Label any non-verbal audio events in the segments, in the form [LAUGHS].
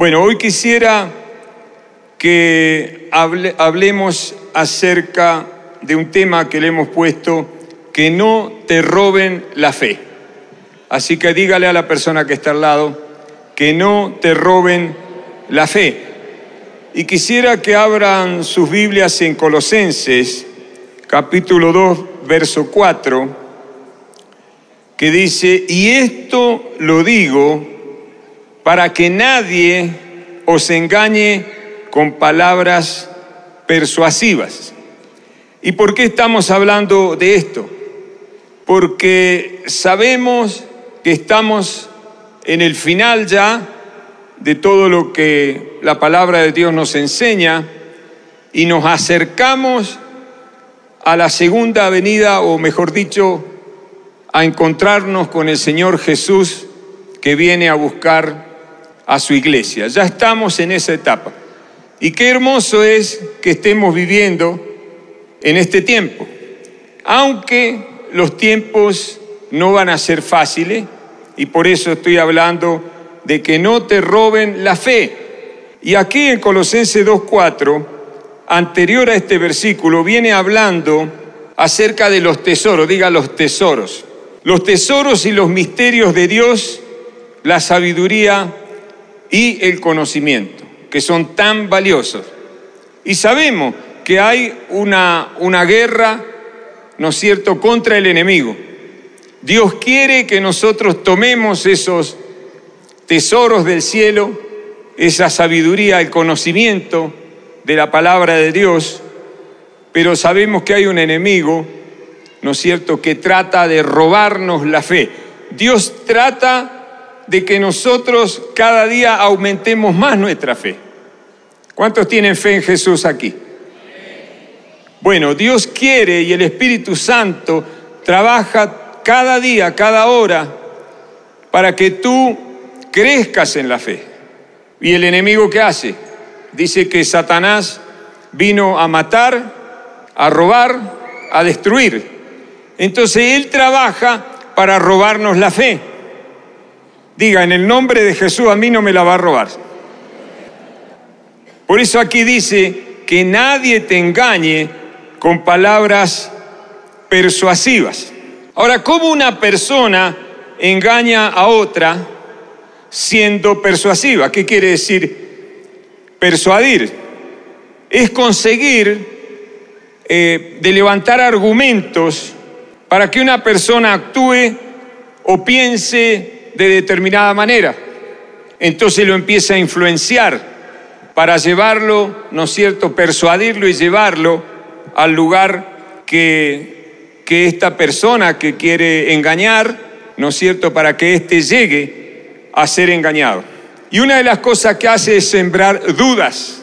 Bueno, hoy quisiera que hablemos acerca de un tema que le hemos puesto, que no te roben la fe. Así que dígale a la persona que está al lado, que no te roben la fe. Y quisiera que abran sus Biblias en Colosenses, capítulo 2, verso 4, que dice, y esto lo digo para que nadie os engañe con palabras persuasivas. ¿Y por qué estamos hablando de esto? Porque sabemos que estamos en el final ya de todo lo que la palabra de Dios nos enseña y nos acercamos a la segunda venida, o mejor dicho, a encontrarnos con el Señor Jesús que viene a buscar a su iglesia. Ya estamos en esa etapa. Y qué hermoso es que estemos viviendo en este tiempo. Aunque los tiempos no van a ser fáciles, y por eso estoy hablando de que no te roben la fe. Y aquí en Colosenses 2.4, anterior a este versículo, viene hablando acerca de los tesoros, diga los tesoros. Los tesoros y los misterios de Dios, la sabiduría y el conocimiento, que son tan valiosos. Y sabemos que hay una, una guerra, ¿no es cierto?, contra el enemigo. Dios quiere que nosotros tomemos esos tesoros del cielo, esa sabiduría, el conocimiento de la palabra de Dios, pero sabemos que hay un enemigo, ¿no es cierto?, que trata de robarnos la fe. Dios trata de que nosotros cada día aumentemos más nuestra fe. ¿Cuántos tienen fe en Jesús aquí? Bueno, Dios quiere y el Espíritu Santo trabaja cada día, cada hora, para que tú crezcas en la fe. ¿Y el enemigo qué hace? Dice que Satanás vino a matar, a robar, a destruir. Entonces Él trabaja para robarnos la fe. Diga, en el nombre de Jesús a mí no me la va a robar. Por eso aquí dice que nadie te engañe con palabras persuasivas. Ahora, ¿cómo una persona engaña a otra siendo persuasiva? ¿Qué quiere decir persuadir? Es conseguir eh, de levantar argumentos para que una persona actúe o piense de determinada manera. Entonces lo empieza a influenciar para llevarlo, ¿no es cierto?, persuadirlo y llevarlo al lugar que, que esta persona que quiere engañar, ¿no es cierto?, para que éste llegue a ser engañado. Y una de las cosas que hace es sembrar dudas.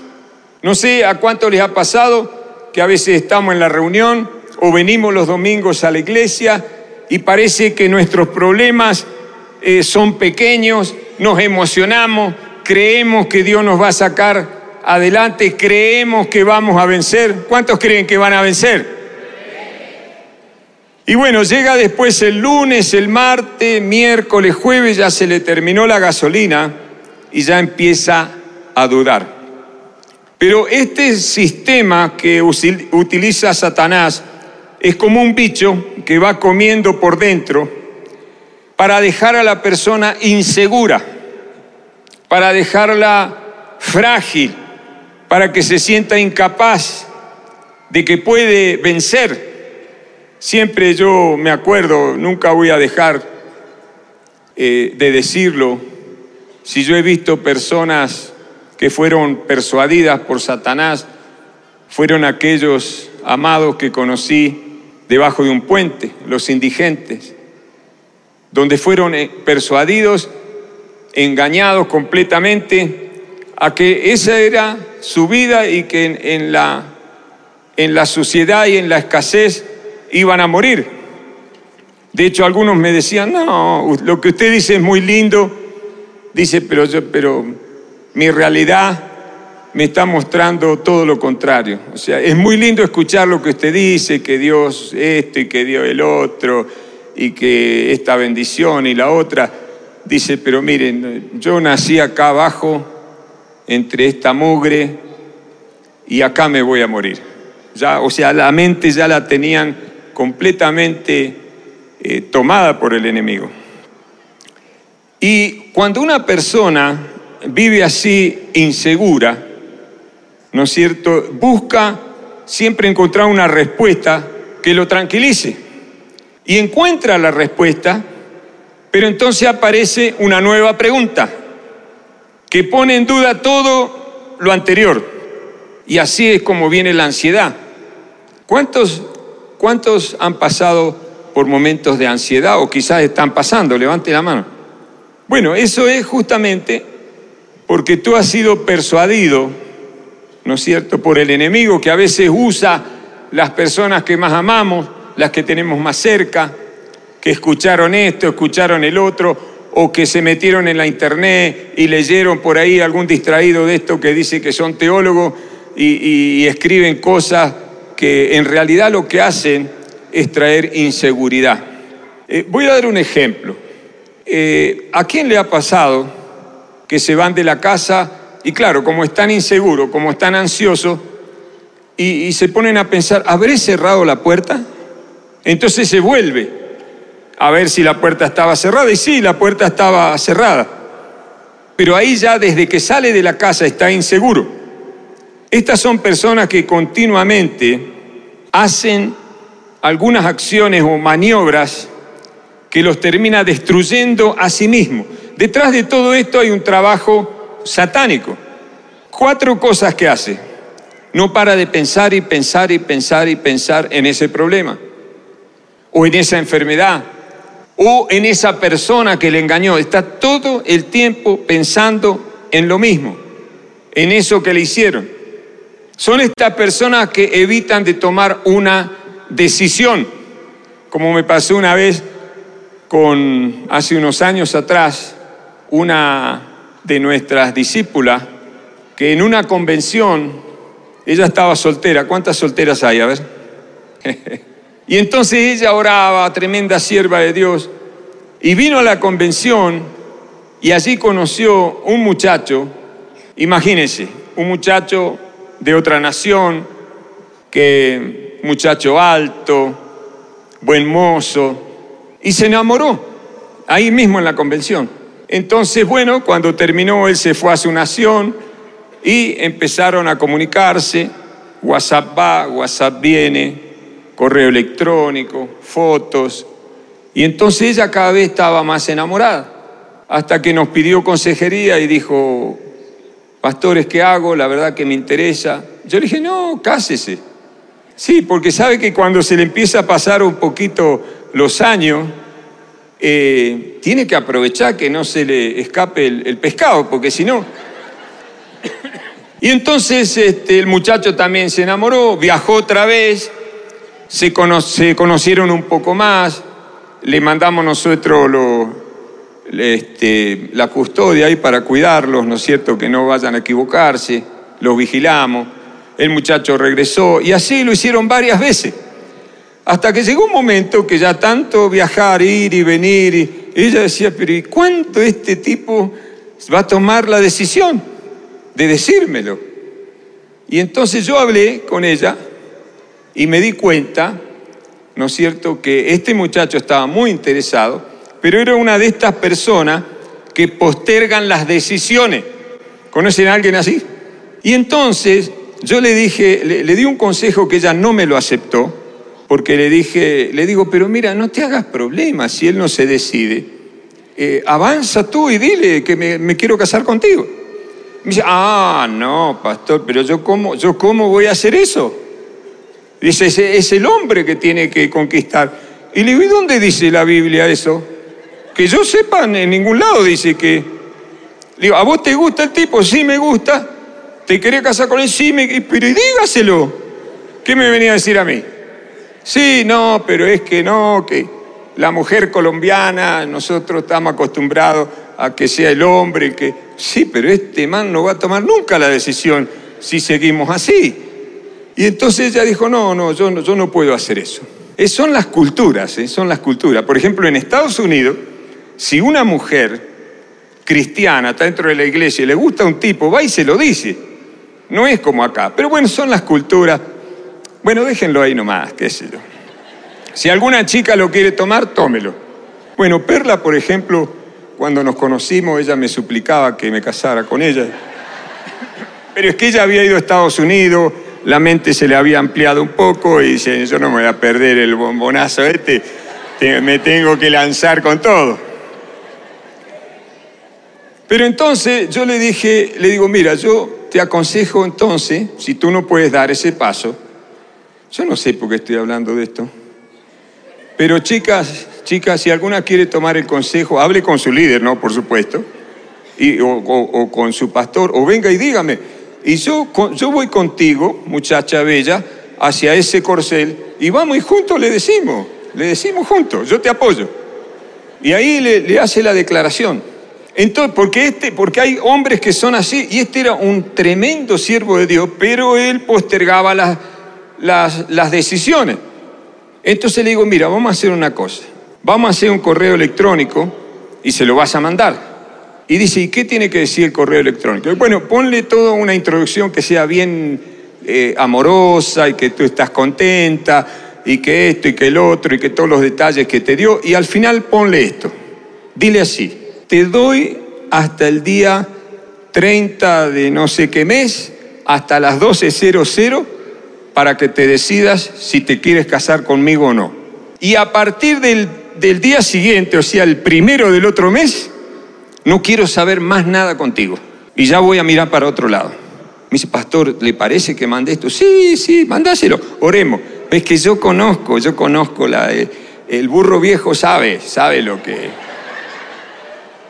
No sé a cuánto les ha pasado que a veces estamos en la reunión o venimos los domingos a la iglesia y parece que nuestros problemas eh, son pequeños, nos emocionamos, creemos que Dios nos va a sacar adelante, creemos que vamos a vencer. ¿Cuántos creen que van a vencer? Y bueno, llega después el lunes, el martes, miércoles, jueves, ya se le terminó la gasolina y ya empieza a dudar. Pero este sistema que utiliza Satanás es como un bicho que va comiendo por dentro para dejar a la persona insegura, para dejarla frágil, para que se sienta incapaz de que puede vencer. Siempre yo me acuerdo, nunca voy a dejar eh, de decirlo, si yo he visto personas que fueron persuadidas por Satanás, fueron aquellos amados que conocí debajo de un puente, los indigentes donde fueron eh, persuadidos, engañados completamente a que esa era su vida y que en, la, en la suciedad y en la escasez iban a morir. De hecho, algunos me decían, no, lo que usted dice es muy lindo, dice, pero, yo, pero mi realidad me está mostrando todo lo contrario. O sea, es muy lindo escuchar lo que usted dice, que Dios esto y que Dios el otro, y que esta bendición y la otra, dice, pero miren, yo nací acá abajo entre esta mugre y acá me voy a morir. Ya, o sea, la mente ya la tenían completamente eh, tomada por el enemigo. Y cuando una persona vive así insegura, ¿no es cierto? Busca siempre encontrar una respuesta que lo tranquilice. Y encuentra la respuesta, pero entonces aparece una nueva pregunta que pone en duda todo lo anterior. Y así es como viene la ansiedad. ¿Cuántos, cuántos han pasado por momentos de ansiedad o quizás están pasando? Levante la mano. Bueno, eso es justamente porque tú has sido persuadido, ¿no es cierto?, por el enemigo que a veces usa las personas que más amamos, las que tenemos más cerca, que escucharon esto, escucharon el otro, o que se metieron en la internet y leyeron por ahí algún distraído de esto que dice que son teólogos y, escriben cosas que en realidad lo que hacen es traer inseguridad. Eh, voy a dar un ejemplo. Eh, ¿A quién le ha pasado que se van de la casa y claro, como están inseguros, como están ansiosos, y, se ponen a pensar, ¿habré cerrado la puerta? Entonces se vuelve a ver si la puerta estaba cerrada, y sí, la puerta estaba cerrada. Pero ahí ya desde que sale de la casa está inseguro. Estas son personas que continuamente hacen algunas acciones o maniobras que los termina destruyendo a sí mismos. Detrás de todo esto hay un trabajo satánico. Cuatro cosas que hace. No para de pensar y pensar y pensar y pensar en ese problema, o en esa enfermedad, o en esa persona que le engañó. Está todo el tiempo pensando en lo mismo, en eso que le hicieron. Son estas personas que evitan de tomar una decisión, como me pasó una vez con hace unos años atrás una de nuestras discípulas que en una convención ella estaba soltera. ¿Cuántas solteras hay? A ver. [LAUGHS] y entonces ella oraba, tremenda sierva de Dios, y vino a la convención y allí conoció un muchacho, imagínense, un muchacho de otra nación, que muchacho alto, buen mozo, y se enamoró ahí mismo en la convención. Entonces, bueno, cuando terminó, él se fue a su nación y empezaron a comunicarse. WhatsApp va, WhatsApp viene, correo electrónico, fotos. Y entonces ella cada vez estaba más enamorada, hasta que nos pidió consejería y dijo, pastores, ¿qué hago? La verdad que me interesa. Yo le dije, no, cásese. Sí, porque sabe que cuando se le empieza a pasar un poquito los años, eh, tiene que aprovechar que no se le escape el, pescado, porque si no... Y entonces este, el muchacho también se enamoró, viajó otra vez, se, conocieron un poco más, le mandamos nosotros este, la custodia ahí para cuidarlos, ¿no es cierto? Que no vayan a equivocarse, los vigilamos, el muchacho regresó y así lo hicieron varias veces. Hasta que llegó un momento que ya tanto viajar, ir y venir, y ella decía, pero ¿y cuánto este tipo va a tomar la decisión de decírmelo? Y entonces yo hablé con ella y me di cuenta, ¿no es cierto?, que este muchacho estaba muy interesado, pero era una de estas personas que postergan las decisiones. ¿Conocen a alguien así? Y entonces yo le dije, le, di un consejo que ella no me lo aceptó, porque le dije, le digo, pero mira, no te hagas problemas si él no se decide. Eh, avanza tú y dile que me, quiero casar contigo. Me dice, ah, no, pastor, pero yo cómo, yo cómo voy a hacer eso. Dice, es, el hombre que tiene que conquistar. Y le digo, ¿y dónde dice la Biblia eso? Que yo sepa, en ningún lado dice que... Le digo, ¿a vos te gusta el tipo? Sí, me gusta. ¿Te querés casar con él? Sí, me... pero dígaselo. ¿Qué me venía a decir a mí? Sí, no, pero es que no, que la mujer colombiana, nosotros estamos acostumbrados a que sea el hombre, que sí, pero este man no va a tomar nunca la decisión si seguimos así. Y entonces ella dijo, no, no, yo no, yo no puedo hacer eso. son las culturas, ¿eh? son las culturas. Por ejemplo, en Estados Unidos, si una mujer cristiana, está dentro de la iglesia, y le gusta un tipo, va y se lo dice. No es como acá. Pero bueno, son las culturas. Bueno, déjenlo ahí nomás, qué sé yo. Si alguna chica lo quiere tomar, tómelo. Bueno, Perla, por ejemplo, cuando nos conocimos, ella me suplicaba que me casara con ella. Pero es que ella había ido a Estados Unidos, la mente se le había ampliado un poco y dice, yo no me voy a perder el bombonazo este, me tengo que lanzar con todo. Pero entonces yo le dije, le digo, mira, yo te aconsejo entonces, si tú no puedes dar ese paso, yo no sé por qué estoy hablando de esto, pero chicas, chicas, si alguna quiere tomar el consejo, hable con su líder, ¿no? Por supuesto, y, o, con su pastor, o venga y dígame, y yo, yo voy contigo, muchacha bella, hacia ese corcel, y vamos y juntos le decimos, le decimos juntos, yo te apoyo. Y ahí le, hace la declaración. Entonces, porque, este, porque hay hombres que son así, y este era un tremendo siervo de Dios, pero él postergaba las, las, las decisiones. Entonces le digo, mira, vamos a hacer una cosa. Vamos a hacer un correo electrónico y se lo vas a mandar. Y dice, ¿y qué tiene que decir el correo electrónico? bueno, ponle toda una introducción que sea bien eh, amorosa y que tú estás contenta y que esto y que el otro y que todos los detalles que te dio. Y al final ponle esto. Dile así, te doy hasta el día 30 de no sé qué mes, hasta las 12.00 para que te decidas si te quieres casar conmigo o no. Y a partir del, día siguiente, o sea, el primero del otro mes, no quiero saber más nada contigo. Y ya voy a mirar para otro lado. Me dice, pastor, ¿le parece que mande esto? Sí, sí, mandáselo, oremos. Es que yo conozco, yo conozco la... El, el burro viejo sabe, sabe lo que...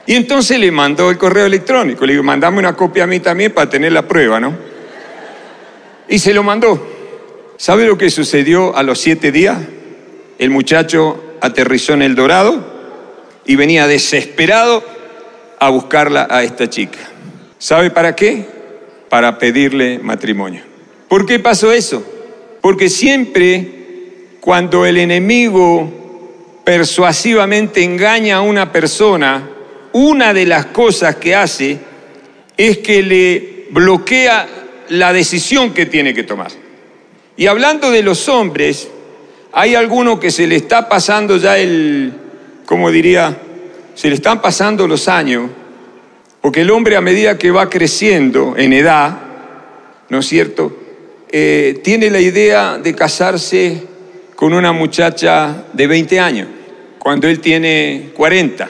Y entonces le mandó el correo electrónico. Le digo, mandame una copia a mí también para tener la prueba, ¿no? Y se lo mandó. ¿Sabe lo que sucedió a los siete días? El muchacho aterrizó en el Dorado y venía desesperado a buscarla a esta chica. ¿Sabe para qué? Para pedirle matrimonio. ¿Por qué pasó eso? Porque siempre cuando el enemigo persuasivamente engaña a una persona, una de las cosas que hace es que le bloquea la decisión que tiene que tomar. Y hablando de los hombres, hay alguno que se le está pasando ya el, como diría, se le están pasando los años, porque el hombre a medida que va creciendo en edad, ¿no es cierto?, eh, tiene la idea de casarse con una muchacha de 20 años, cuando él tiene 40,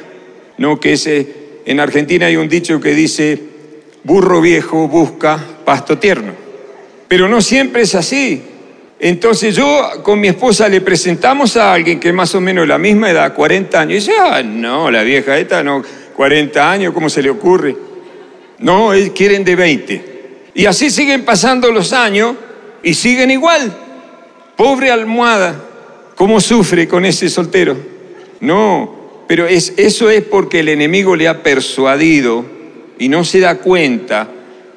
¿no? Que ese, en Argentina hay un dicho que dice, burro viejo busca pasto tierno, pero no siempre es así. Entonces yo con mi esposa le presentamos a alguien que más o menos la misma edad, 40 años, y dice, ah, no, la vieja esta no, 40 años, ¿cómo se le ocurre? No, quieren de 20. Y así siguen pasando los años y siguen igual. Pobre almohada, ¿cómo sufre con ese soltero? No, pero es, eso es porque el enemigo le ha persuadido y no se da cuenta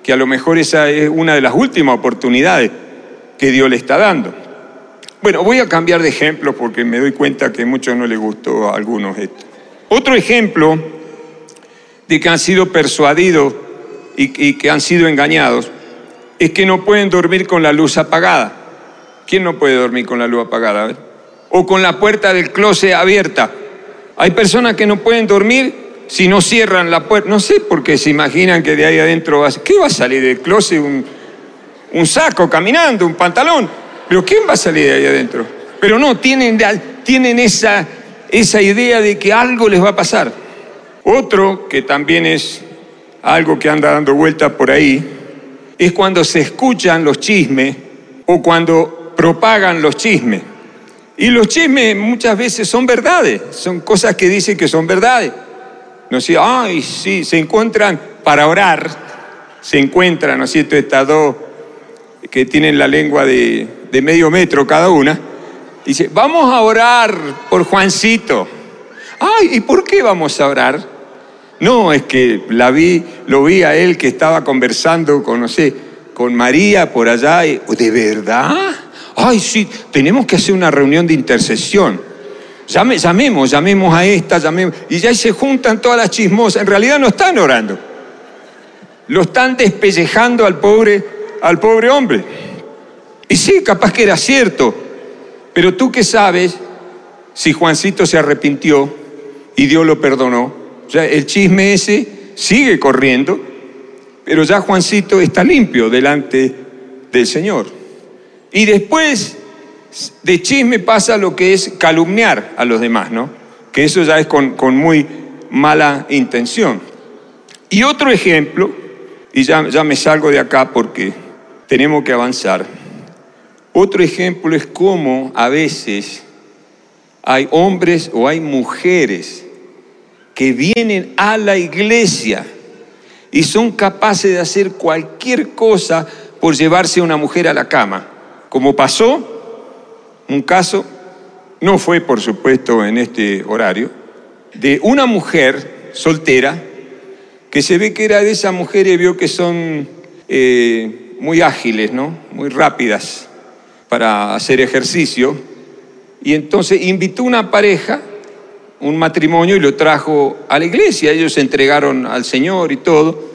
que a lo mejor esa es una de las últimas oportunidades que Dios le está dando. Bueno, voy a cambiar de ejemplo porque me doy cuenta que a muchos no les gustó a algunos esto. Otro ejemplo de que han sido persuadidos y, que han sido engañados es que no pueden dormir con la luz apagada. ¿Quién no puede dormir con la luz apagada? O con la puerta del closet abierta. Hay personas que no pueden dormir si no cierran la puerta. No sé por qué se imaginan que de ahí adentro va ¿Qué va a salir del closet? Un saco caminando, un pantalón. Pero ¿quién va a salir de ahí adentro? Pero no, tienen, tienen esa, esa idea de que algo les va a pasar. Otro, que también es algo que anda dando vuelta por ahí, es cuando se escuchan los chismes o cuando propagan los chismes. Y los chismes muchas veces son verdades, son cosas que dicen que son verdades. No sé, ay, sí, se encuentran para orar, se encuentran, ¿no es cierto?, dos que tienen la lengua de, medio metro cada una, dice, vamos a orar por Juancito. Ay, ¿y por qué vamos a orar? No, es que la vi, lo vi a él que estaba conversando con, no sé, con María por allá. ¿De verdad? Ay, sí, tenemos que hacer una reunión de intercesión. llamemos, llamemos a esta, llamemos. Y ya se juntan todas las chismosas. En realidad no están orando. Lo están despellejando al pobre, al pobre hombre. Y sí, capaz que era cierto. Pero tú qué sabes si Juancito se arrepintió y Dios lo perdonó. O sea, el chisme ese sigue corriendo, pero ya Juancito está limpio delante del Señor. Y después de chisme pasa lo que es calumniar a los demás, ¿no? Que eso ya es con, muy mala intención. Y otro ejemplo, y ya, ya me salgo de acá porque tenemos que avanzar. Otro ejemplo es cómo a veces hay hombres o hay mujeres que vienen a la iglesia y son capaces de hacer cualquier cosa por llevarse a una mujer a la cama. Como pasó un caso, no fue por supuesto en este horario, de una mujer soltera que se ve que era de esas mujeres, vio que son eh, muy ágiles, ¿no? Muy rápidas para hacer ejercicio. Y entonces invitó una pareja, un matrimonio, y lo trajo a la iglesia. Ellos se entregaron al Señor y todo.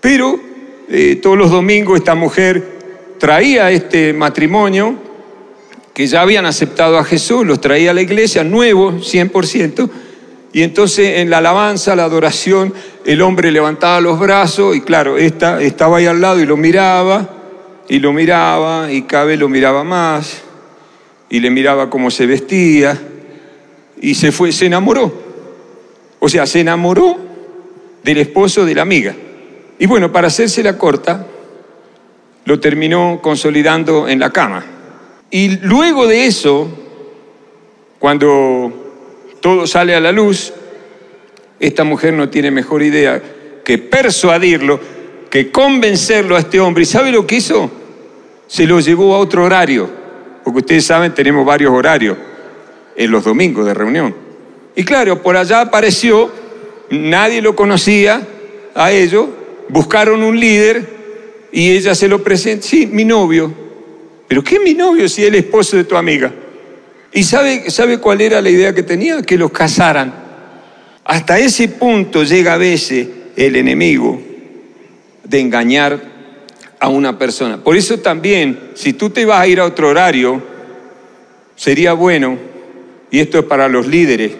Pero eh, todos los domingos esta mujer traía este matrimonio que ya habían aceptado a Jesús, los traía a la iglesia, nuevo, 100%, y entonces en la alabanza, la adoración, el hombre levantaba los brazos y claro, esta estaba ahí al lado y lo miraba, y lo miraba, y Cabe lo miraba más, y le miraba cómo se vestía, y se fue, se enamoró. O sea, se enamoró del esposo de la amiga. Y bueno, para hacerse la corta, lo terminó consolidando en la cama. Y luego de eso, cuando todo sale a la luz, esta mujer no tiene mejor idea que persuadirlo, que convencerlo a este hombre. ¿Y sabe lo que hizo? Se lo llevó a otro horario, porque ustedes saben, tenemos varios horarios en los domingos de reunión. Y claro, por allá apareció, nadie lo conocía a ellos, buscaron un líder y ella se lo presenta, sí, mi novio, pero ¿qué es mi novio si es el esposo de tu amiga? ¿Y sabe, sabe cuál era la idea que tenía? Que los casaran. Hasta ese punto llega a veces el enemigo de engañar a una persona. Por eso también, si tú te vas a ir a otro horario, sería bueno, y esto es para los líderes,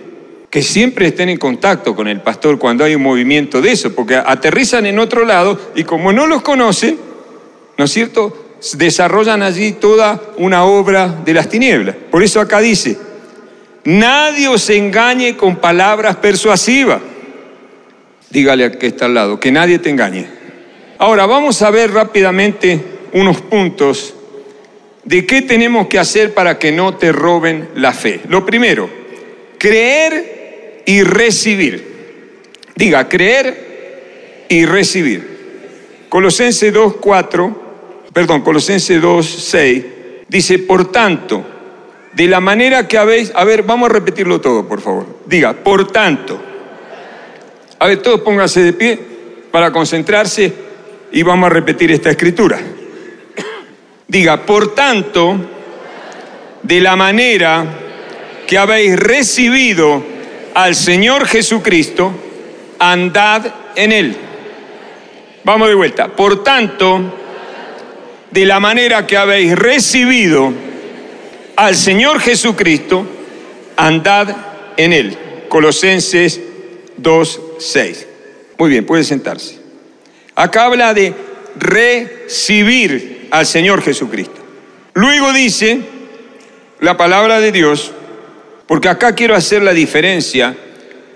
que siempre estén en contacto con el pastor cuando hay un movimiento de eso, porque aterrizan en otro lado y como no los conocen, ¿no es cierto? Desarrollan allí toda una obra de las tinieblas. Por eso acá dice, nadie os engañe con palabras persuasivas. Dígale a que está al lado, que nadie te engañe. Ahora vamos a ver rápidamente unos puntos de qué tenemos que hacer para que no te roben la fe. Lo primero, creer y recibir. Diga, creer y recibir. Colosenses 2, 4 perdón, Colosenses 2, 6, dice, por tanto, de la manera que habéis, a ver, vamos a repetirlo todo, por favor. Diga, por tanto. A ver, todos pónganse de pie para concentrarse y vamos a repetir esta escritura. Diga, por tanto, de la manera que habéis recibido al Señor Jesucristo, andad en Él. Vamos de vuelta. Por tanto, de la manera que habéis recibido al Señor Jesucristo, andad en él. Colosenses 2.6. Muy bien, puede sentarse. Acá habla de recibir al Señor Jesucristo. Luego dice la palabra de Dios, porque acá quiero hacer la diferencia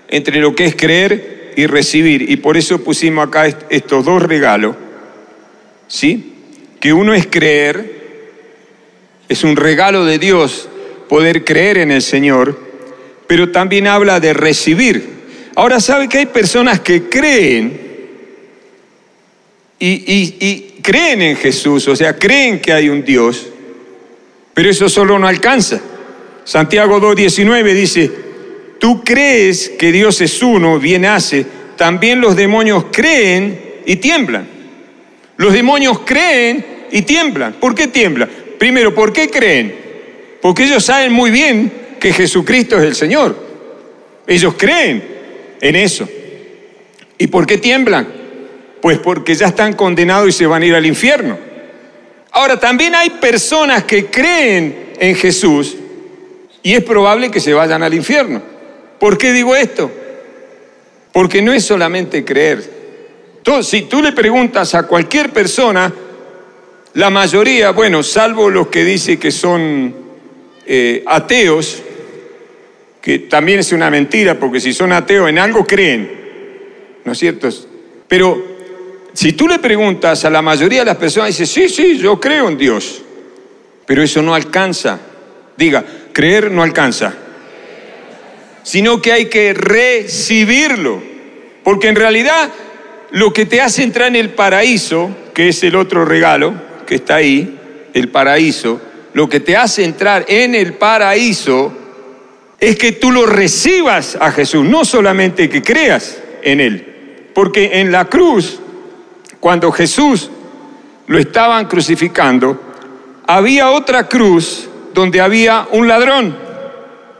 entre lo que es creer y recibir, y por eso pusimos acá estos dos regalos, ¿sí? Uno es creer, es un regalo de Dios poder creer en el Señor, pero también habla de recibir. Ahora sabe que hay personas que creen y, creen en Jesús, o sea, creen que hay un Dios, pero eso solo no alcanza. Santiago 2.19 dice, tú crees que Dios es uno, bien hace, también los demonios creen y tiemblan. Los demonios creen y tiemblan. ¿Por qué tiemblan? Primero, ¿por qué creen? Porque ellos saben muy bien que Jesucristo es el Señor. Ellos creen en eso. ¿Y por qué tiemblan? Pues porque ya están condenados y se van a ir al infierno. Ahora, también hay personas que creen en Jesús y es probable que se vayan al infierno. ¿Por qué digo esto? Porque no es solamente creer. si tú le preguntas a cualquier persona, la mayoría, bueno, salvo los que dicen que son eh, ateos, que también es una mentira, porque si son ateos en algo creen, ¿no es cierto? Pero si tú le preguntas a la mayoría de las personas, dice, sí, sí, yo creo en Dios, pero eso no alcanza. Diga, creer no alcanza, sino que hay que recibirlo, porque en realidad lo que te hace entrar en el paraíso, que es el otro regalo, que está ahí, el paraíso, lo que te hace entrar en el paraíso es que tú lo recibas a Jesús, no solamente que creas en Él. Porque en la cruz, cuando Jesús lo estaban crucificando, había otra cruz donde había un ladrón.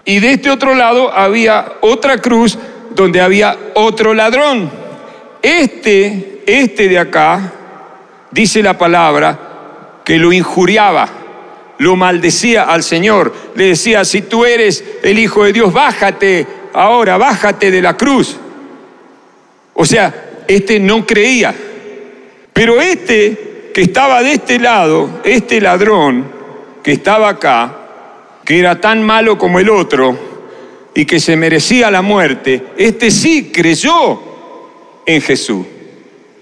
Y de este otro lado había otra cruz donde había otro ladrón. Este, este de acá, dice la palabra, que lo injuriaba, lo maldecía al Señor, le decía, si tú eres el Hijo de Dios, bájate ahora, bájate de la cruz. O sea, este no creía. Pero este que estaba de este lado, este ladrón que estaba acá, que era tan malo como el otro y que se merecía la muerte, este sí creyó en Jesús.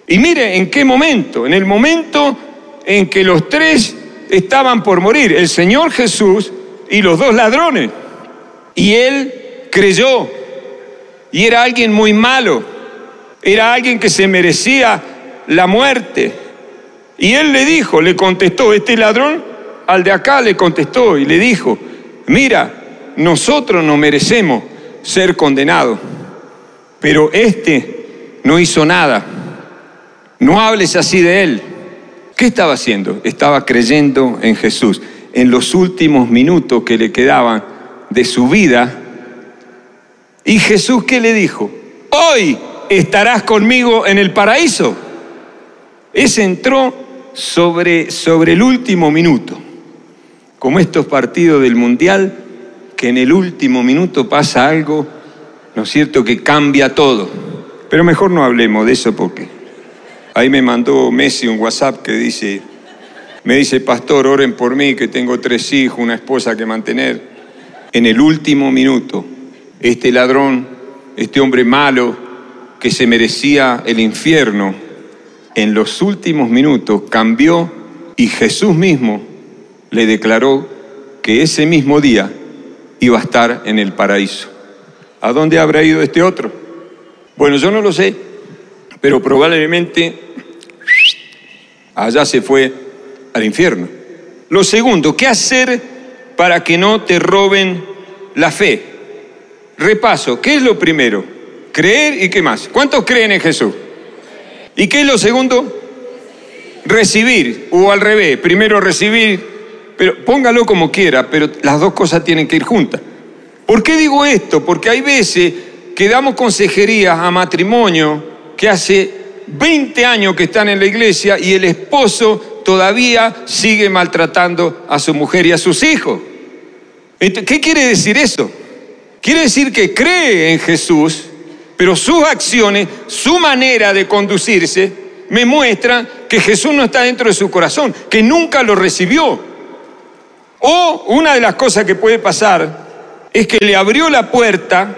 Y mire en qué momento, en el momento en que los tres estaban por morir, el Señor Jesús y los dos ladrones. Y él creyó. Y era alguien muy malo. Era alguien que se merecía la muerte. Y él le dijo, le contestó, este ladrón al de acá le contestó y le dijo, mira, nosotros no merecemos ser condenados, pero este no hizo nada. No hables así de él. ¿Qué estaba haciendo? Estaba creyendo en Jesús. En los últimos minutos que le quedaban de su vida. ¿Y Jesús qué le dijo? Hoy estarás conmigo en el paraíso. Ese entró sobre, sobre el último minuto. Como estos partidos del Mundial, que en el último minuto pasa algo, ¿no es cierto?, que cambia todo. Pero mejor no hablemos de eso porque Ahí me mandó Messi un WhatsApp que dice, me dice, pastor, oren por mí, que tengo tres hijos, una esposa que mantener. En el último minuto, este ladrón, este hombre malo, que se merecía el infierno, en los últimos minutos cambió y Jesús mismo le declaró que ese mismo día iba a estar en el paraíso. ¿A dónde habrá ido este otro? Bueno, yo no lo sé, pero probablemente allá se fue al infierno. Lo segundo, ¿qué hacer para que no te roben la fe? Repaso, ¿qué es lo primero? Creer y qué más. ¿Cuántos creen en Jesús? ¿Y qué es lo segundo? Recibir, o al revés, primero recibir, pero póngalo como quiera, pero las dos cosas tienen que ir juntas. ¿Por qué digo esto? Porque hay veces que damos consejerías a matrimonio que hace 20 años que están en la iglesia y el esposo todavía sigue maltratando a su mujer y a sus hijos. ¿Qué quiere decir eso? Quiere decir que cree en Jesús, pero sus acciones, su manera de conducirse, me muestran que Jesús no está dentro de su corazón, que nunca lo recibió. O una de las cosas que puede pasar es que le abrió la puerta,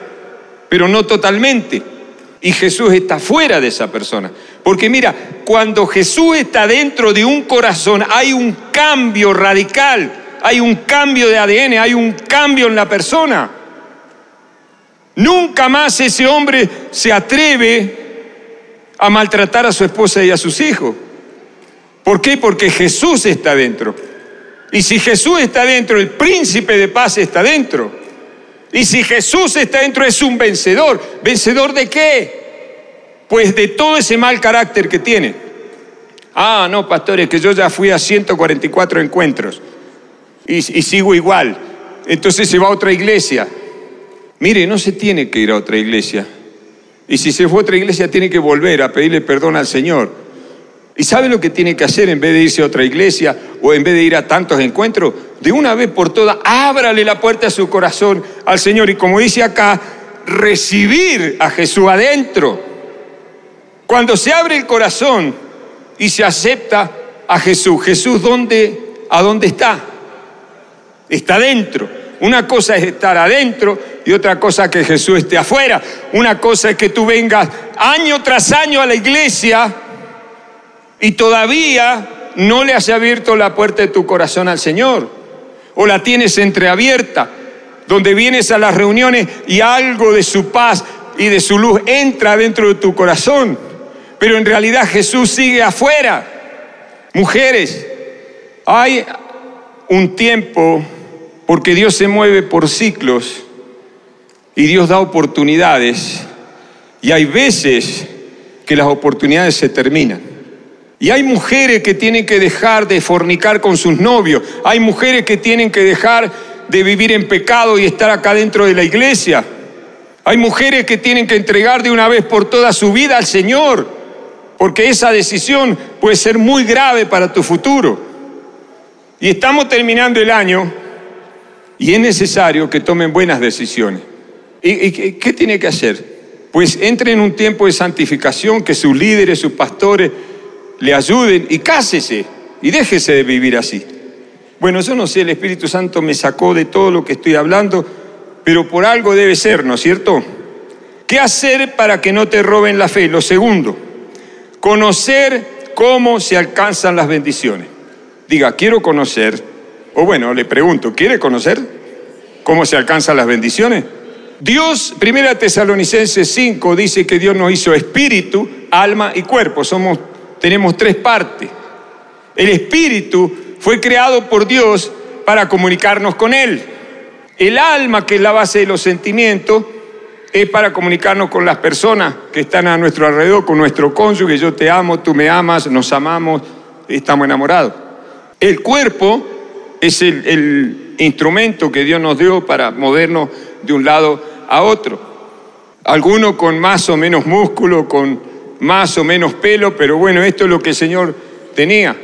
pero no totalmente y Jesús está fuera de esa persona. Porque mira, cuando Jesús está dentro de un corazón hay un cambio radical, hay un cambio de ADN, hay un cambio en la persona. Nunca más ese hombre se atreve a maltratar a su esposa y a sus hijos. ¿Por qué? Porque Jesús está dentro. Y si Jesús está dentro, el príncipe de paz está dentro. Y si Jesús está dentro es un vencedor. ¿Vencedor de qué? Pues de todo ese mal carácter que tiene. Ah, no, pastores, que yo ya fui a 144 encuentros y, y sigo igual. entonces se va a otra iglesia. Mire, no se tiene que ir a otra iglesia. Y si se fue a otra iglesia, tiene que volver a pedirle perdón al Señor. ¿Y sabe lo que tiene que hacer en vez de irse a otra iglesia o en vez de ir a tantos encuentros? De una vez por todas, ábrale la puerta a su corazón al Señor y como dice acá, recibir a Jesús adentro. Cuando se abre el corazón y se acepta a Jesús, Jesús ¿dónde, ¿a dónde está? Está dentro. Una cosa es estar adentro y otra cosa que Jesús esté afuera. Una cosa es que tú vengas año tras año a la iglesia y todavía no le has abierto la puerta de tu corazón al Señor, o la tienes entreabierta, donde vienes a las reuniones y algo de su paz y de su luz entra dentro de tu corazón, pero en realidad Jesús sigue afuera. Mujeres, hay un tiempo, porque Dios se mueve por ciclos y Dios da oportunidades, y hay veces que las oportunidades se terminan. Y hay mujeres que tienen que dejar de fornicar con sus novios. Hay mujeres que tienen que dejar de vivir en pecado y estar acá dentro de la iglesia. Hay mujeres que tienen que entregar de una vez por todas su vida al Señor, porque esa decisión puede ser muy grave para tu futuro. Y estamos terminando el año y es necesario que tomen buenas decisiones. ¿Y, qué tiene que hacer? Pues entre en un tiempo de santificación, que sus líderes, sus pastores, le ayuden y cásese y déjese de vivir así. Bueno, yo no sé, el Espíritu Santo me sacó de todo lo que estoy hablando, pero por algo debe ser, ¿no es cierto? ¿Qué hacer para que no te roben la fe? Lo segundo, conocer cómo se alcanzan las bendiciones. Diga, quiero conocer, o bueno, le pregunto, ¿quiere conocer cómo se alcanzan las bendiciones? Dios, primera Tesalonicenses 5, dice que Dios nos hizo espíritu, alma y cuerpo. Somos tenemos tres partes. El espíritu fue creado por Dios para comunicarnos con Él. El alma, que es la base de los sentimientos, es para comunicarnos con las personas que están a nuestro alrededor, con nuestro cónyuge, yo te amo, tú me amas, nos amamos, estamos enamorados. El cuerpo es el, instrumento que Dios nos dio para movernos de un lado a otro. Algunos con más o menos músculo, con más o menos pelo, pero bueno, esto es lo que el Señor tenía.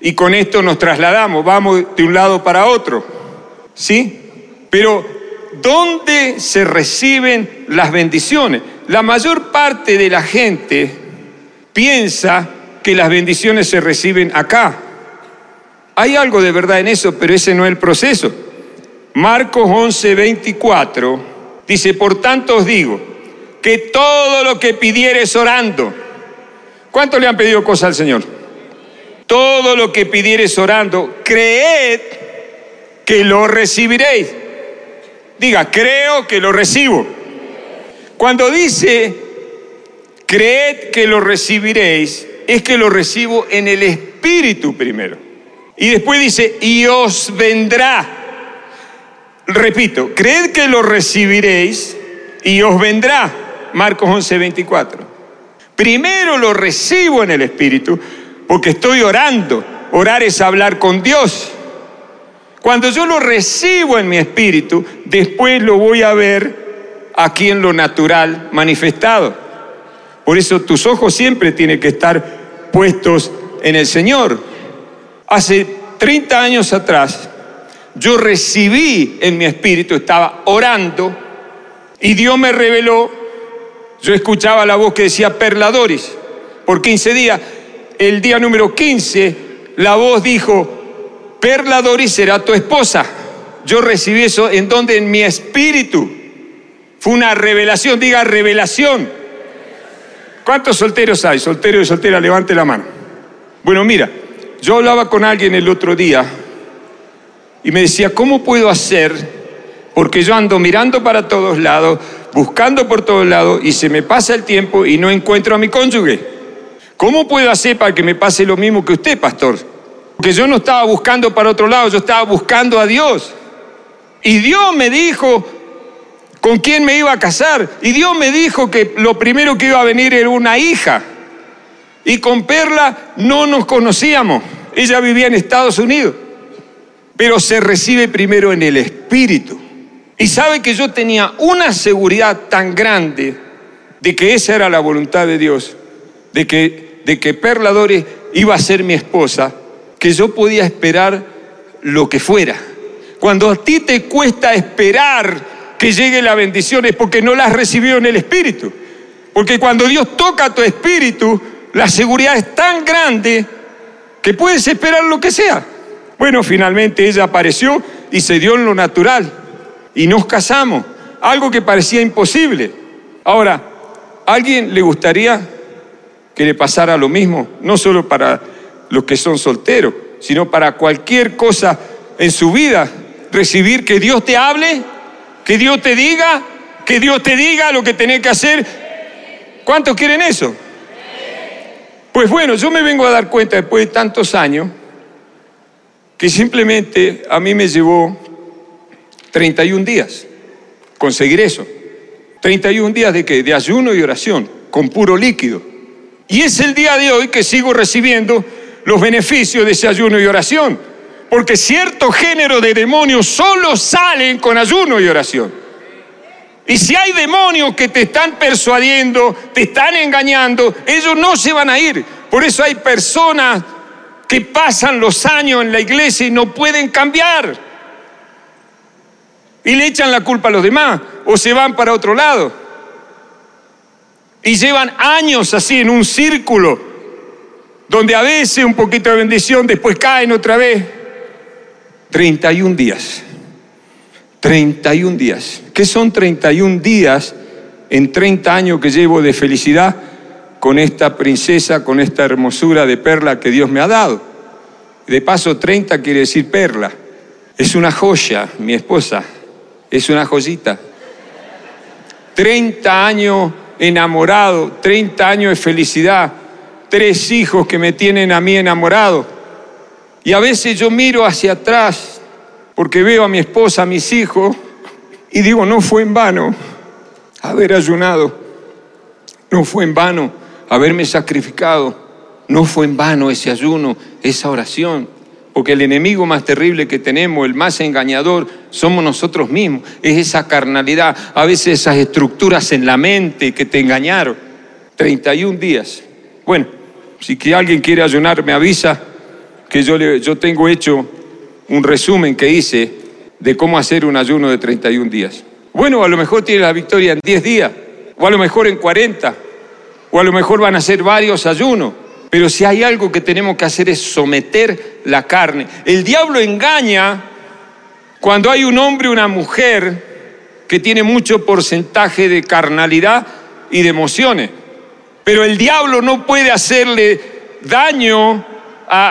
Y con esto nos trasladamos, vamos de un lado para otro. ¿Sí? Pero, ¿dónde se reciben las bendiciones? La mayor parte de la gente piensa que las bendiciones se reciben acá. Hay algo de verdad en eso, pero ese no es el proceso. Marcos 11, 24 dice, por tanto os digo, que todo lo que pidieres orando, ¿cuánto le han pedido cosas al Señor? Todo lo que pidieres orando, creed que lo recibiréis. Diga, creo que lo recibo. Cuando dice, creed que lo recibiréis, es que lo recibo en el Espíritu primero. Y después dice, y os vendrá. Repito, creed que lo recibiréis y os vendrá. Marcos 11, 24. Primero lo recibo en el Espíritu porque estoy orando. Orar es hablar con Dios. Cuando yo lo recibo en mi espíritu, después lo voy a ver aquí en lo natural manifestado. Por eso tus ojos siempre tienen que estar puestos en el Señor. Hace 30 años atrás, yo recibí en mi espíritu, estaba orando, y Dios me reveló yo escuchaba la voz que decía Perladoris por 15 días. El día número 15, la voz dijo, Perladoris será tu esposa. Yo recibí eso en donde en mi espíritu. Fue una revelación, diga revelación. ¿Cuántos solteros hay? Soltero y soltera, levante la mano. Bueno, mira, yo hablaba con alguien el otro día y me decía, ¿cómo puedo hacer? Porque yo ando mirando para todos lados, buscando por todos lados y se me pasa el tiempo y no encuentro a mi cónyuge. ¿Cómo puedo hacer para que me pase lo mismo que usted, pastor? Porque yo no estaba buscando para otro lado, yo estaba buscando a Dios. Y Dios me dijo con quién me iba a casar. Y Dios me dijo que lo primero que iba a venir era una hija. Y con Perla no nos conocíamos. Ella vivía en Estados Unidos. pero se recibe primero en el Espíritu. Y sabe que yo tenía una seguridad tan grande de que esa era la voluntad de Dios, de que, de que Perla Dore iba a ser mi esposa, que yo podía esperar lo que fuera. Cuando a ti te cuesta esperar que llegue la bendición es porque no la has recibido en el Espíritu. Porque cuando Dios toca tu espíritu, la seguridad es tan grande que puedes esperar lo que sea. Bueno, finalmente ella apareció y se dio en lo natural. Y nos casamos. Algo que parecía imposible. Ahora, ¿a alguien le gustaría que le pasara lo mismo? No solo para los que son solteros, sino para cualquier cosa en su vida. Recibir que Dios te hable, que Dios te diga, que Dios te diga lo que tenés que hacer. ¿Cuántos quieren eso? Pues bueno, yo me vengo a dar cuenta después de tantos años que simplemente a mí me llevó 31 días conseguir eso. 31 días de qué? De ayuno y oración, con puro líquido. Y es el día de hoy que sigo recibiendo los beneficios de ese ayuno y oración. Porque cierto género de demonios solo salen con ayuno y oración. Y si hay demonios que te están persuadiendo, te están engañando, ellos no se van a ir. Por eso hay personas que pasan los años en la iglesia y no pueden cambiar. Y le echan la culpa a los demás o se van para otro lado. Y llevan años así en un círculo donde a veces un poquito de bendición, después caen otra vez. 31 días. 31 días. ¿Qué son 31 días en 30 años que llevo de felicidad con esta princesa, con esta hermosura de perla que Dios me ha dado? De paso, 30 quiere decir perla. Es una joya, mi esposa. Es una joyita. 30 años enamorado, 30 años de felicidad, tres hijos que me tienen a mí enamorado. Y a veces yo miro hacia atrás porque veo a mi esposa, a mis hijos, y digo, no fue en vano haber ayunado, no fue en vano haberme sacrificado, no fue en vano ese ayuno, esa oración, porque el enemigo más terrible que tenemos, el más engañador, somos nosotros mismos, es esa carnalidad, a veces esas estructuras en la mente que te engañaron. 31 días. Bueno, si que alguien quiere ayunar, me avisa que yo, yo tengo hecho un resumen que hice de cómo hacer un ayuno de 31 días. Bueno, a lo mejor tiene la victoria en 10 días, o a lo mejor en 40, o a lo mejor van a ser varios ayunos. Pero si hay algo que tenemos que hacer es someter la carne. El diablo engaña cuando hay un hombre o una mujer que tiene mucho porcentaje de carnalidad y de emociones. Pero el diablo no puede hacerle daño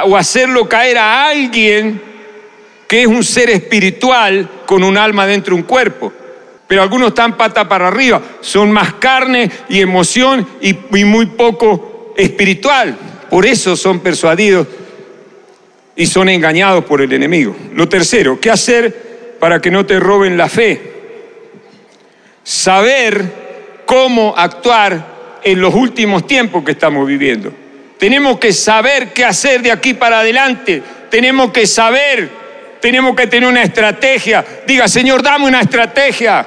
o hacerlo caer a alguien que es un ser espiritual con un alma dentro de un cuerpo. Pero algunos están pata para arriba, son más carne y emoción y, y muy poco espiritual. Por eso son persuadidos y son engañados por el enemigo. Lo tercero, ¿qué hacer para que no te roben la fe? Saber cómo actuar en los últimos tiempos que estamos viviendo. Tenemos que saber qué hacer de aquí para adelante. Tenemos que saber, tenemos que tener una estrategia. Diga, Señor, dame una estrategia.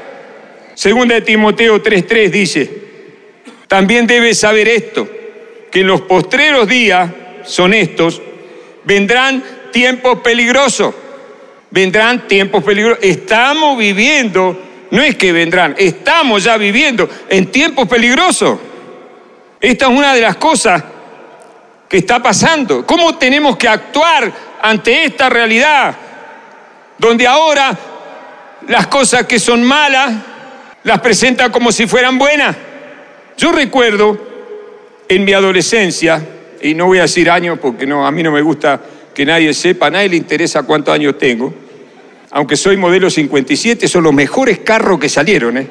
Segunda de Timoteo 3:3 dice, también debes saber esto, que los postreros días, son estos, vendrán tiempos peligrosos. Vendrán tiempos peligrosos. Estamos viviendo, no es que vendrán, estamos ya viviendo en tiempos peligrosos. Esta es una de las cosas que está pasando. ¿Cómo tenemos que actuar ante esta realidad? Donde ahora las cosas que son malas las presenta como si fueran buenas. Yo recuerdo en mi adolescencia, y no voy a decir años porque no, a mí no me gusta que nadie sepa, a nadie le interesa cuántos años tengo, aunque soy modelo 57, son los mejores carros que salieron, ¿eh?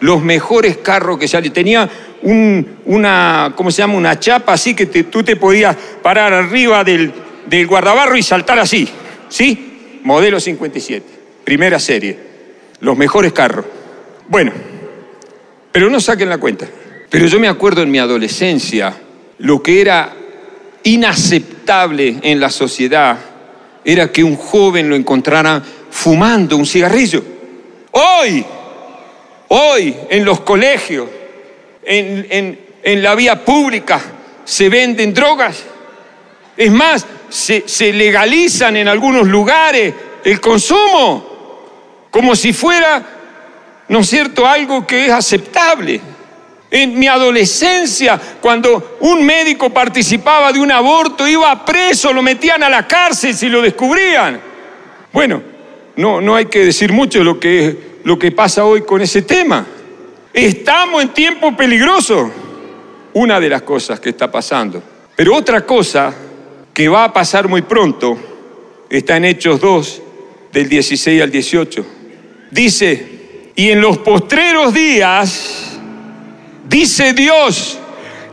Los mejores carros que salieron. Tenía una, ¿cómo se llama? Una chapa así que tú te podías parar arriba del, del guardabarro y saltar así, ¿sí? Modelo 57, primera serie, los mejores carros. Bueno, pero no saquen la cuenta. Pero yo me acuerdo en mi adolescencia lo que era inaceptable en la sociedad era que un joven lo encontrara fumando un cigarrillo. Hoy, hoy en los colegios, en, la vía pública, se venden drogas. Es más, se, se legalizan en algunos lugares el consumo, como si fuera, ¿no es cierto?, algo que es aceptable. En mi adolescencia, cuando un médico participaba de un aborto, iba preso, lo metían a la cárcel si lo descubrían. Bueno, no, no hay que decir mucho lo que, lo que pasa hoy con ese tema. Estamos en tiempo peligroso. Una de las cosas que está pasando. Pero otra cosa que va a pasar muy pronto está en Hechos 2, del 16 al 18. Dice, y en los postreros días Dice Dios,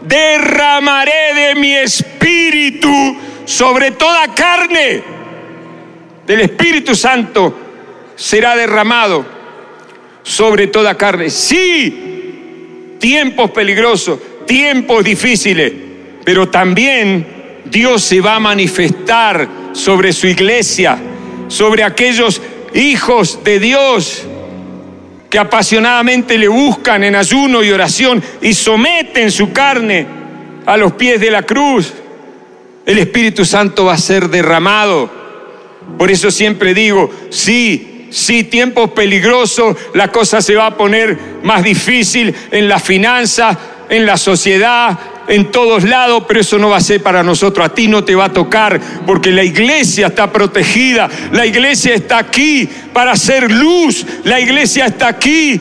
derramaré de mi espíritu sobre toda carne. Del Espíritu Santo será derramado sobre toda carne. Sí, tiempos peligrosos, tiempos difíciles, pero también Dios se va a manifestar sobre su iglesia, sobre aquellos hijos de Dios que apasionadamente le buscan en ayuno y oración y someten su carne a los pies de la cruz, el Espíritu Santo va a ser derramado. Por eso siempre digo, sí, sí, tiempos peligrosos, la cosa se va a poner más difícil en la finanza, en la sociedad, en todos lados, pero eso no va a ser para nosotros. A ti no te va a tocar porque la iglesia está protegida. La iglesia está aquí para hacer luz. La iglesia está aquí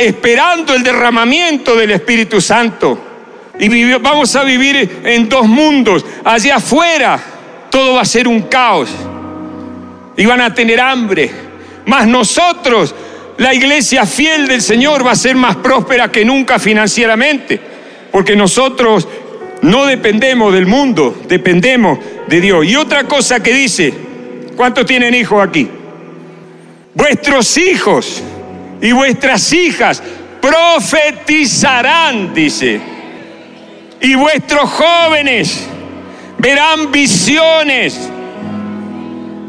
esperando el derramamiento del Espíritu Santo. Y vamos a vivir en dos mundos. Allá afuera todo va a ser un caos. Y van a tener hambre. Más nosotros, la iglesia fiel del Señor, va a ser más próspera que nunca financieramente porque nosotros no dependemos del mundo, dependemos de Dios. Y otra cosa que dice, ¿cuántos tienen hijos aquí? Vuestros hijos y vuestras hijas profetizarán, dice. Y vuestros jóvenes verán visiones.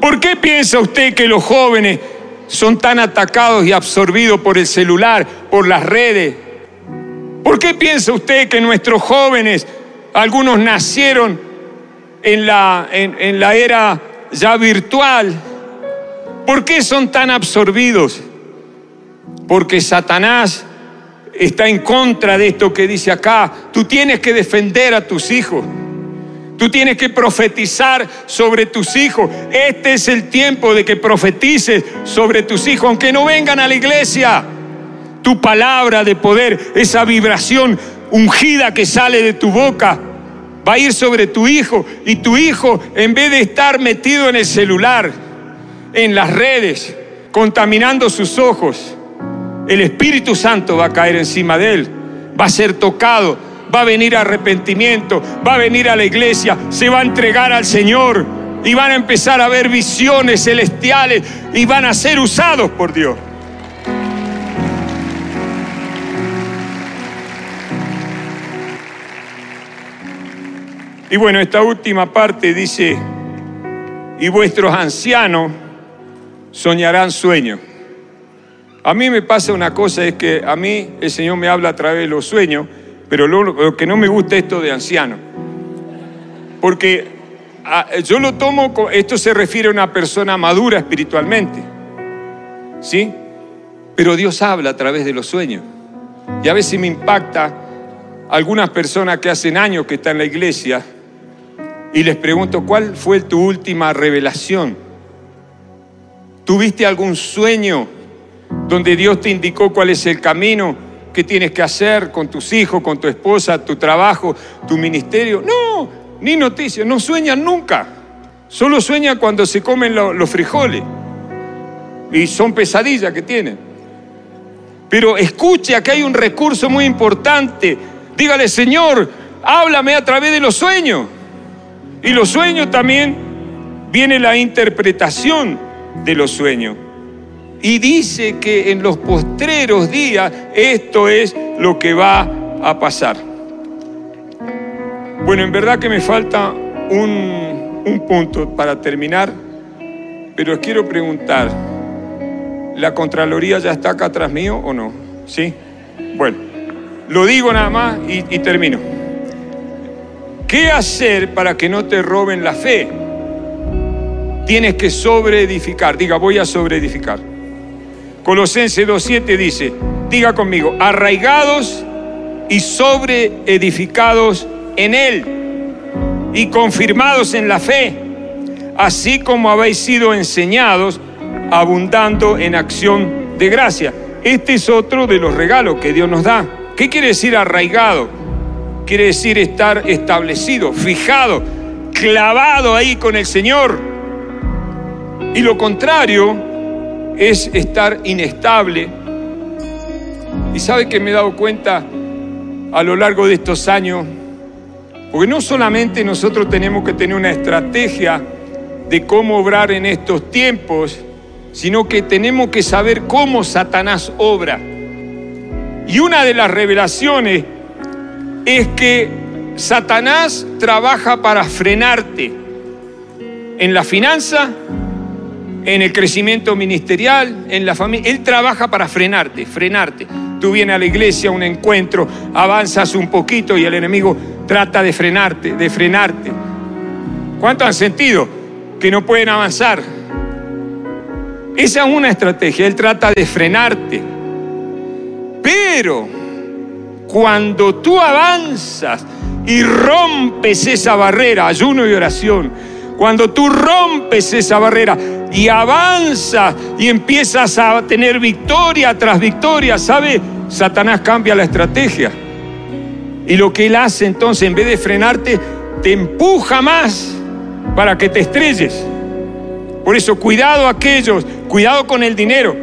¿Por qué piensa usted que los jóvenes son tan atacados y absorbidos por el celular, por las redes, ¿Por qué piensa usted que nuestros jóvenes, algunos nacieron en la, en, la era ya virtual? ¿Por qué son tan absorbidos? Porque Satanás está en contra de esto que dice acá. Tú tienes que defender a tus hijos. Tú tienes que profetizar sobre tus hijos. Este es el tiempo de que profetices sobre tus hijos, aunque no vengan a la iglesia tu palabra de poder, esa vibración ungida que sale de tu boca, va a ir sobre tu hijo y tu hijo, en vez de estar metido en el celular, en las redes, contaminando sus ojos, el Espíritu Santo va a caer encima de él, va a ser tocado, va a venir arrepentimiento, va a venir a la iglesia, se va a entregar al Señor y van a empezar a ver visiones celestiales y van a ser usados por Dios. Y bueno, esta última parte dice, y vuestros ancianos soñarán sueños. A mí me pasa una cosa, es que a mí el Señor me habla a través de los sueños, pero lo, que no me gusta es esto de anciano. Porque ah, yo lo tomo, esto se refiere a una persona madura espiritualmente. ¿Sí? Pero Dios habla a través de los sueños. Y a veces me impacta algunas personas que hacen años que están en la iglesia y les pregunto, ¿cuál fue tu última revelación? ¿Tuviste algún sueño donde Dios te indicó cuál es el camino que tienes que hacer con tus hijos, con tu esposa, tu trabajo, tu ministerio? No, ni noticias, no sueñan nunca. Solo sueñan cuando se comen los frijoles. Y son pesadillas que tienen. Pero escuche, aquí hay un recurso muy importante. Dígale, Señor, háblame a través de los sueños. Y los sueños también viene la interpretación de los sueños. Y dice que en los postreros días esto es lo que va a pasar. Bueno, en verdad que me falta un, un punto para terminar, Pero quiero preguntar, ¿la Contraloría ya está acá atrás mío o no? ¿Sí? Bueno, lo digo nada más y termino. ¿Qué hacer para que no te roben la fe? Tienes que sobreedificar. Diga, voy a sobreedificar. Colosenses 2.7 dice, diga conmigo, arraigados y sobreedificados en Él y confirmados en la fe, así como habéis sido enseñados, abundando en acción de gracia. Este es otro de los regalos que Dios nos da. ¿Qué quiere decir arraigado? Quiere decir estar establecido, fijado, clavado ahí con el Señor. Y lo contrario es estar inestable. Y sabe que me he dado cuenta a lo largo de estos años, porque no solamente nosotros tenemos que tener una estrategia de cómo obrar en estos tiempos, sino que tenemos que saber cómo Satanás obra. Y una de las revelaciones es que Satanás trabaja para frenarte en la finanza, en el crecimiento ministerial, en la familia. Él trabaja para frenarte, frenarte. Tú vienes a la iglesia, un encuentro, avanzas un poquito y el enemigo trata de frenarte, de frenarte. ¿Cuánto han sentido que no pueden avanzar? Esa es una estrategia, él trata de frenarte. Pero cuando tú avanzas y rompes esa barrera, ayuno y oración, cuando tú rompes esa barrera y avanzas y empiezas a tener victoria tras victoria, ¿sabe? Satanás cambia la estrategia. Y lo que él hace entonces, en vez de frenarte, te empuja más para que te estrelles. Por eso, cuidado aquellos, cuidado con el dinero,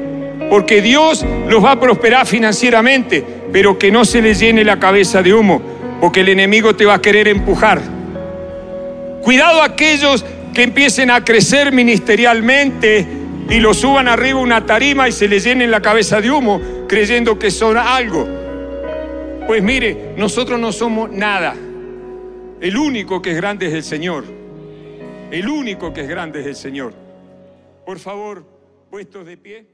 porque Dios los va a prosperar financieramente, pero que no se les llene la cabeza de humo, porque el enemigo te va a querer empujar. Cuidado aquellos que empiecen a crecer ministerialmente y lo suban arriba una tarima y se les llenen la cabeza de humo creyendo que son algo. Pues mire, nosotros no somos nada. El único que es grande es el Señor. El único que es grande es el Señor. Por favor, puestos de pie.